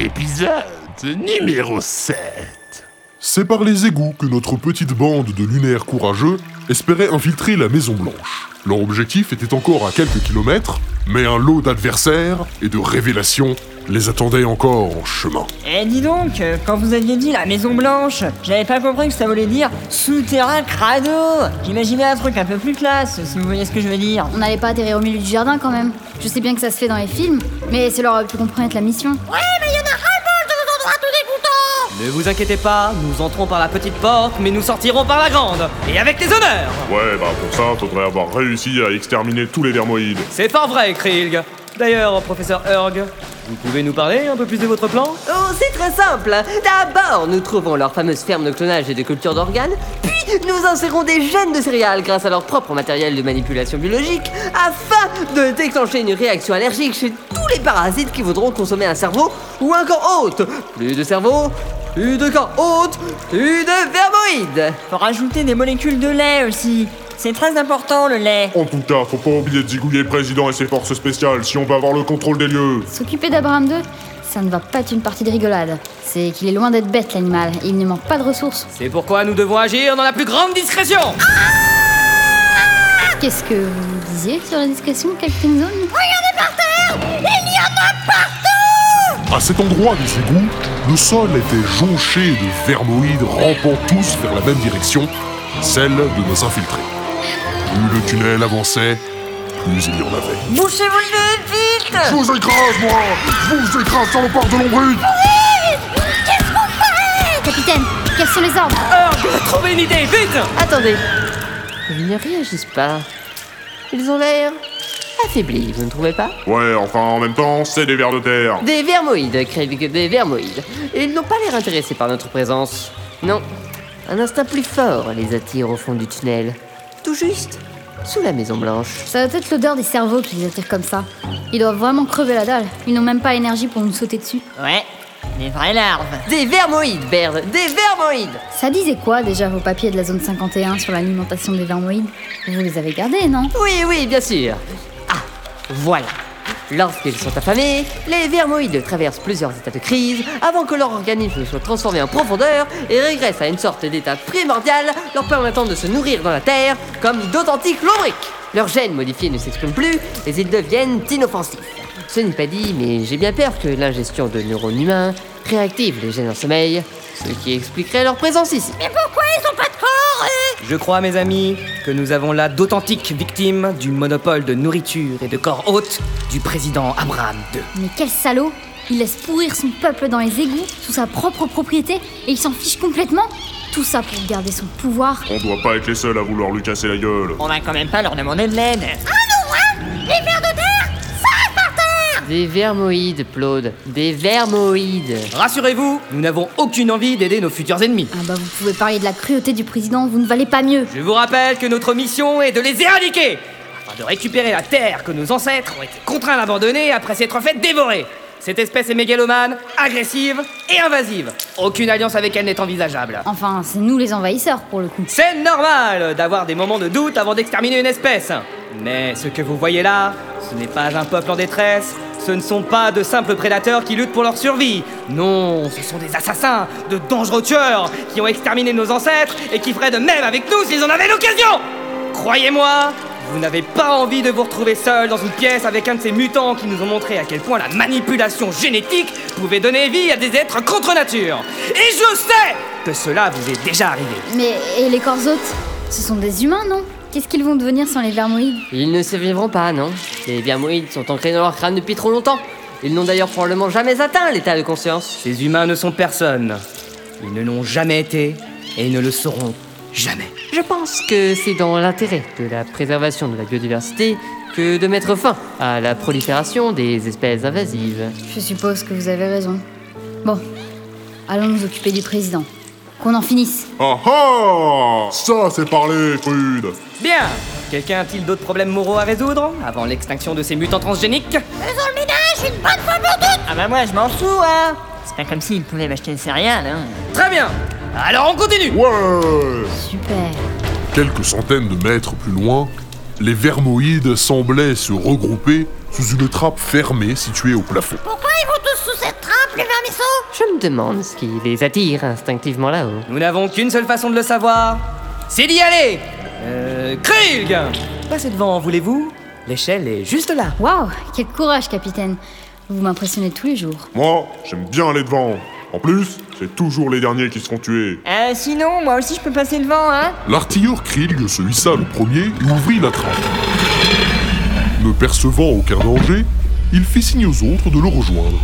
Épisode numéro 7. C'est par les égouts que notre petite bande de lunaires courageux espérait infiltrer la Maison Blanche. Leur objectif était encore à quelques kilomètres, mais un lot d'adversaires et de révélations les attendait encore en chemin. Eh dis donc, quand vous aviez dit la Maison Blanche, j'avais pas compris que ça voulait dire souterrain crado J'imaginais un truc un peu plus classe, si vous voyez ce que je veux dire. On n'allait pas atterrir au milieu du jardin quand même. Je sais bien que ça se fait dans les films, mais cela aurait pu compromettre la mission. Ne vous inquiétez pas, nous entrons par la petite porte, mais nous sortirons par la grande, et avec les honneurs Ouais, bah pour ça, faudrait avoir réussi à exterminer tous les vermoïdes. C'est fort vrai, Krilg D'ailleurs, professeur Urg, vous pouvez nous parler un peu plus de votre plan? Oh, c'est très simple. D'abord, nous trouvons leur fameuse ferme de clonage et de culture d'organes, puis nous insérons des gènes de céréales grâce à leur propre matériel de manipulation biologique, afin de déclencher une réaction allergique chez tous les parasites qui voudront consommer un cerveau ou un corps hôte. Plus de cerveau, plus de corps hôte, plus de vermoïdes. Faut rajouter des molécules de lait aussi. C'est très important le lait. En tout cas, faut pas oublier de zigouiller le président et ses forces spéciales si on veut avoir le contrôle des lieux. S'occuper d'Abraham II, ça ne va pas être une partie de rigolade. C'est qu'il est loin d'être bête l'animal, il ne manque pas de ressources. C'est pourquoi nous devons agir dans la plus grande discrétion Qu'est-ce que vous disiez sur la discrétion, Captain Zone? À cet endroit des égouts, le sol était jonché de vermoïdes rampant tous vers la même direction, celle de nos infiltrés. Plus le tunnel avançait, plus il y en avait. Bouchez-vous le nez, vite Je vous écrase, moi Je vous écrase sur le port de l'ombride Capitaine, quels sont les ordres? Urg, trouvez une idée, vite Attendez. Ils ne réagissent pas. Ils ont l'air affaiblis, vous ne trouvez pas? Ouais, enfin, en même temps, c'est des vers de terre. Des vermoïdes, Craig, des vermoïdes. Et ils n'ont pas l'air intéressés par notre présence. Non. Un instinct plus fort les attire au fond du tunnel. Tout juste sous la Maison Blanche. Ça doit être l'odeur des cerveaux qui les attire comme ça. Ils doivent vraiment crever la dalle. Ils n'ont même pas l'énergie pour nous sauter dessus. Ouais, des vraies larves. Des vermoïdes, Baird, des vermoïdes Ça disait quoi déjà vos papiers de la zone 51 sur l'alimentation des vermoïdes? Vous les avez gardés, non? Oui, oui, bien sûr. Ah, voilà. Lorsqu'ils sont affamés, les vermoïdes traversent plusieurs états de crise avant que leur organisme soit transformé en profondeur et régresse à une sorte d'état primordial leur permettant de se nourrir dans la terre comme d'authentiques lombriques. Leurs gènes modifiés ne s'expriment plus et ils deviennent inoffensifs. Ce n'est pas dit, mais j'ai bien peur que l'ingestion de neurones humains réactive les gènes en sommeil, ce qui expliquerait leur présence ici. Je crois, mes amis, que nous avons là d'authentiques victimes du monopole de nourriture et de corps hôte du président Abraham II. Mais quel salaud Il laisse pourrir son peuple dans les égouts, sous sa propre propriété, et il s'en fiche complètement Tout ça pour garder son pouvoir. On doit pas être les seuls à vouloir lui casser la gueule. On va quand même pas leur demander de l'aide. Des vermoïdes, Claude. Des vermoïdes. Rassurez-vous, nous n'avons aucune envie d'aider nos futurs ennemis. Ah bah vous pouvez parler de la cruauté du président, vous ne valez pas mieux. Je vous rappelle que notre mission est de les éradiquer afin de récupérer la terre que nos ancêtres ont été contraints d'abandonner après s'être fait dévorer. Cette espèce est mégalomane, agressive et invasive. Aucune alliance avec elle n'est envisageable. Enfin, c'est nous les envahisseurs pour le coup. C'est normal d'avoir des moments de doute avant d'exterminer une espèce. Mais ce que vous voyez là, ce n'est pas un peuple en détresse, ce ne sont pas de simples prédateurs qui luttent pour leur survie. Non, ce sont des assassins, de dangereux tueurs qui ont exterminé nos ancêtres et qui feraient de même avec nous s'ils en avaient l'occasion. Croyez-moi, vous n'avez pas envie de vous retrouver seul dans une pièce avec un de ces mutants qui nous ont montré à quel point la manipulation génétique pouvait donner vie à des êtres contre nature. Et je sais que cela vous est déjà arrivé. Mais et les corps Ce sont des humains, non? Qu'est-ce qu'ils vont devenir sans les vermoïdes Ils ne survivront pas, non Les vermoïdes sont ancrés dans leur crâne depuis trop longtemps. Ils n'ont d'ailleurs probablement jamais atteint l'état de conscience. Ces humains ne sont personne. Ils ne l'ont jamais été et ne le seront jamais. Je pense que c'est dans l'intérêt de la préservation de la biodiversité que de mettre fin à la prolifération des espèces invasives. Je suppose que vous avez raison. Bon, allons nous occuper du président. Qu'on en finisse. Ah ah Ça, c'est parler, Prude Bien. Quelqu'un a-t-il d'autres problèmes moraux à résoudre avant l'extinction de ces mutants transgéniques? Ah bah moi je m'en fous, hein. C'est pas comme s'ils pouvaient m'acheter des céréales, hein. Très bien. Alors on continue. Ouais. Super. Quelques centaines de mètres plus loin, les vermoïdes semblaient se regrouper sous une trappe fermée située au plafond. Pourquoi ils vont tous sous cette trappe, les vermisseaux? Je me demande ce qui les attire instinctivement là-haut. Nous n'avons qu'une seule façon de le savoir. C'est d'y aller Euh... Krieg Passez devant, voulez-vous? L'échelle est juste là. Waouh, quel courage, capitaine. Vous m'impressionnez tous les jours. Moi, j'aime bien aller devant. En plus, c'est toujours les derniers qui seront tués. Euh, sinon, moi aussi je peux passer devant, hein L'artilleur Krieg se hissa le premier et ouvrit la trappe. Ne percevant aucun danger, il fit signe aux autres de le rejoindre.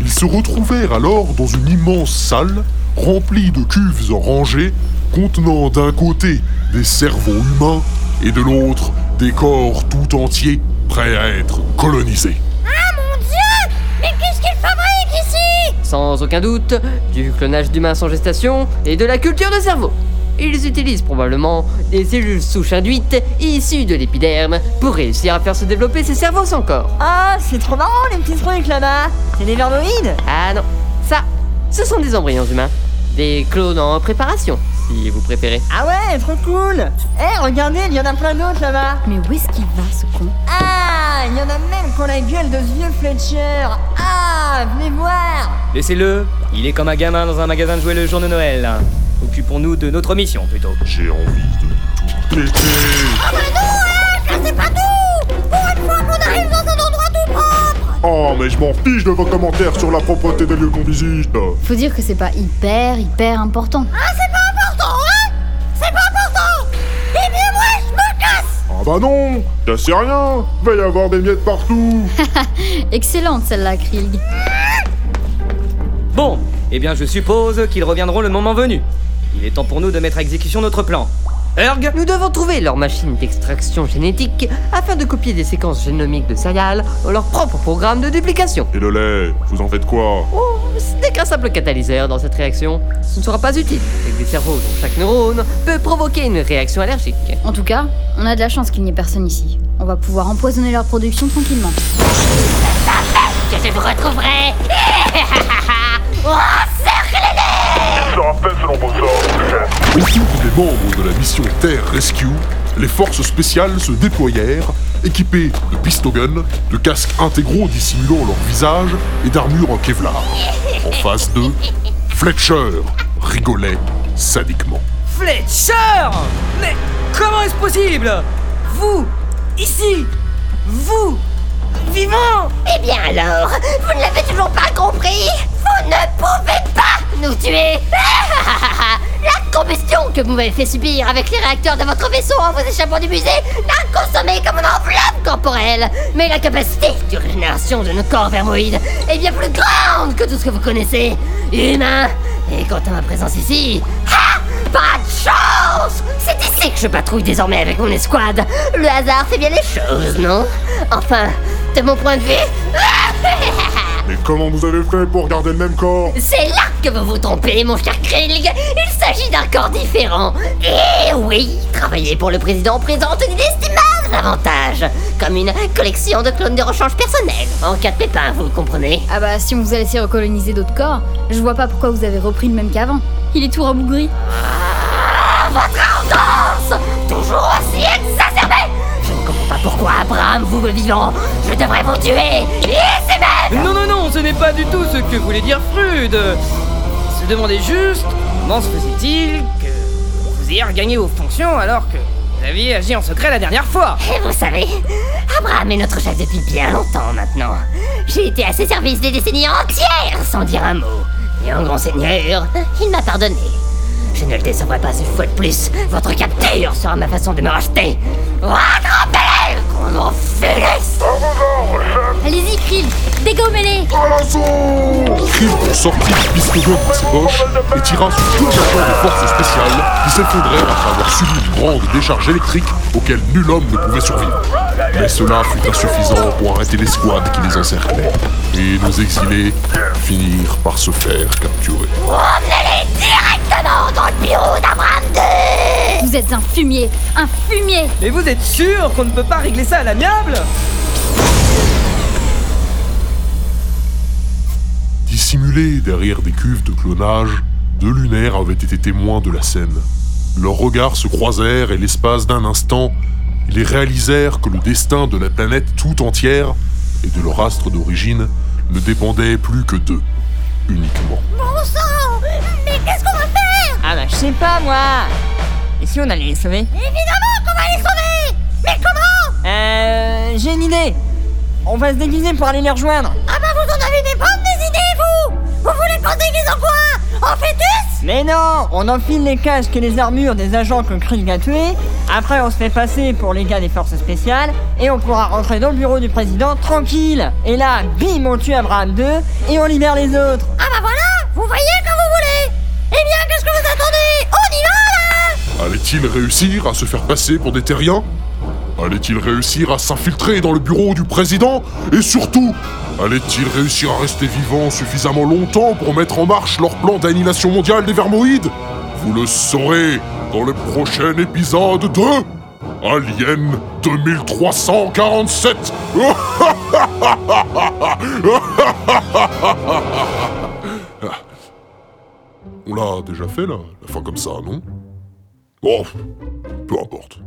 Ils se retrouvèrent alors dans une immense salle remplie de cuves en rangées contenant d'un côté des cerveaux humains et de l'autre des corps tout entiers prêts à être colonisés. Ah mon dieu Mais qu'est-ce qu'ils fabriquent ici? Sans aucun doute, du clonage d'humains sans gestation et de la culture de cerveau. Ils utilisent probablement des cellules souches induites issues de l'épiderme pour réussir à faire se développer ces cerveaux sans corps. Ah, c'est trop marrant les petits trucs là-bas. C'est des vermoïdes Ah non, ça, ce sont des embryons humains. Des clones en préparation, si vous préférez. Ah ouais, trop cool. Eh, regardez, il y en a plein d'autres là-bas. Mais où est-ce qu'il va, ce con? Ah, il y en a même qui ont la gueule de ce vieux Fletcher. Ah, venez voir. Laissez-le, il est comme un gamin dans un magasin de jouets le jour de Noël. Occupons-nous de notre mission plutôt. J'ai envie de tout péter. C'est pas tout Pour une fois qu'on arrive dans un endroit tout propre Oh, mais je m'en fiche de vos commentaires sur la propreté des lieux qu'on visite. Faut dire que c'est pas hyper, hyper important. Ah, c'est pas important, hein? C'est pas important Eh bien moi, je me casse Ah bah non, ça c'est rien. Va y avoir des miettes partout. Excellente celle-là, Krieg. Bon, eh bien je suppose qu'ils reviendront le moment venu. Il est temps pour nous de mettre à exécution notre plan. Erg Nous devons trouver leur machine d'extraction génétique afin de copier des séquences génomiques de céréales dans leur propre programme de duplication. Et le lait, vous en faites quoi? Oh, ce n'est qu'un simple catalyseur dans cette réaction. Ce ne sera pas utile, avec des cerveaux dont chaque neurone peut provoquer une réaction allergique. En tout cas, on a de la chance qu'il n'y ait personne ici. On va pouvoir empoisonner leur production tranquillement. Que je vous retrouverai Autour des membres de la mission Terre Rescue, les forces spéciales se déployèrent, équipées de pistoguns, de casques intégraux dissimulant leur visage et d'armures en Kevlar. En face d'eux, Fletcher rigolait sadiquement. Fletcher Mais comment est-ce possible? Vous, ici, vous, vivant? Eh bien alors, vous ne l'avez toujours pas compris? Vous ne pouvez pas nous tuer. La combustion que vous m'avez fait subir avec les réacteurs de votre vaisseau en vous échappant du musée n'a consommé comme une enveloppe corporelle. Mais la capacité de régénération de nos corps vermoïdes est bien plus grande que tout ce que vous connaissez. Humain Et quant à ma présence ici... Pas de chance. C'est ici que je patrouille désormais avec mon escouade. Le hasard fait bien les choses, non? Enfin, de mon point de vue... Mais comment vous avez fait pour garder le même corps C'est là que vous vous trompez, mon cher Krieg. Il s'agit d'un corps différent. Et oui, travailler pour le président présente d'inestimables avantages. Comme une collection de clones de rechange personnels. En cas de pépin, vous comprenez Ah bah, si on vous a laissé recoloniser d'autres corps, je vois pas pourquoi vous avez repris le même qu'avant. Il est tout rabougri. Ah, votre arrogance Toujours aussi exacerbée Je ne comprends pas pourquoi, Abraham, vous le vivant, je devrais vous tuer. Et c'est même Non, non, non, ce n'est pas du tout ce que voulait dire Frude Se demander juste comment se faisait-il que vous ayez regagné vos fonctions alors que vous aviez agi en secret la dernière fois Et vous savez, Abraham est notre chef depuis bien longtemps maintenant. J'ai été à ses services des décennies entières sans dire un mot. Et en grand seigneur, il m'a pardonné. Je ne le décevrai pas une fois de plus. Votre capture sera ma façon de me racheter. Rattrapez-le, Allez-y, Krieg, dégommez-les Krieg sortit le pistogun de ses poches et tira sur tout un tas de forces spéciales qui s'effondrèrent après avoir subi une grande décharge électrique auquel nul homme ne pouvait survivre. Mais cela fut insuffisant pour arrêter l'escouade qui les encerclait. Et nos exilés finirent par se faire capturer. Emmenez-les directement dans le bureau d'Abraham II Vous êtes un fumier, un fumier Mais vous êtes sûr qu'on ne peut pas régler ça à l'amiable Dissimulés derrière des cuves de clonage, deux lunaires avaient été témoins de la scène. Leurs regards se croisèrent et l'espace d'un instant, ils réalisèrent que le destin de la planète tout entière et de leur astre d'origine ne dépendait plus que d'eux, uniquement. Bon sang Mais qu'est-ce qu'on va faire? Ah bah je sais pas moi Et si on allait les sauver Évidemment qu'on va les sauver Mais comment Euh... J'ai une idée. On va se déguiser pour aller les rejoindre. Ah bah vous en avez des bonnes des idées, vous Vous voulez qu'on se déguise en quoi En fœtus Mais non On enfile les casques et les armures des agents que Krieg a tués, après on se fait passer pour les gars des forces spéciales, et on pourra rentrer dans le bureau du président tranquille. Et là, bim, on tue Abraham 2, et on libère les autres. Ah bah voilà Vous voyez Allait-il réussir à se faire passer pour des terriens Allait-il réussir à s'infiltrer dans le bureau du président Et surtout, allait-il réussir à rester vivant suffisamment longtemps pour mettre en marche leur plan d'annihilation mondiale des Vermoïdes Vous le saurez dans le prochain épisode de Alien 2347 On l'a déjà fait là, la fin comme ça, non? Bon, peu importe.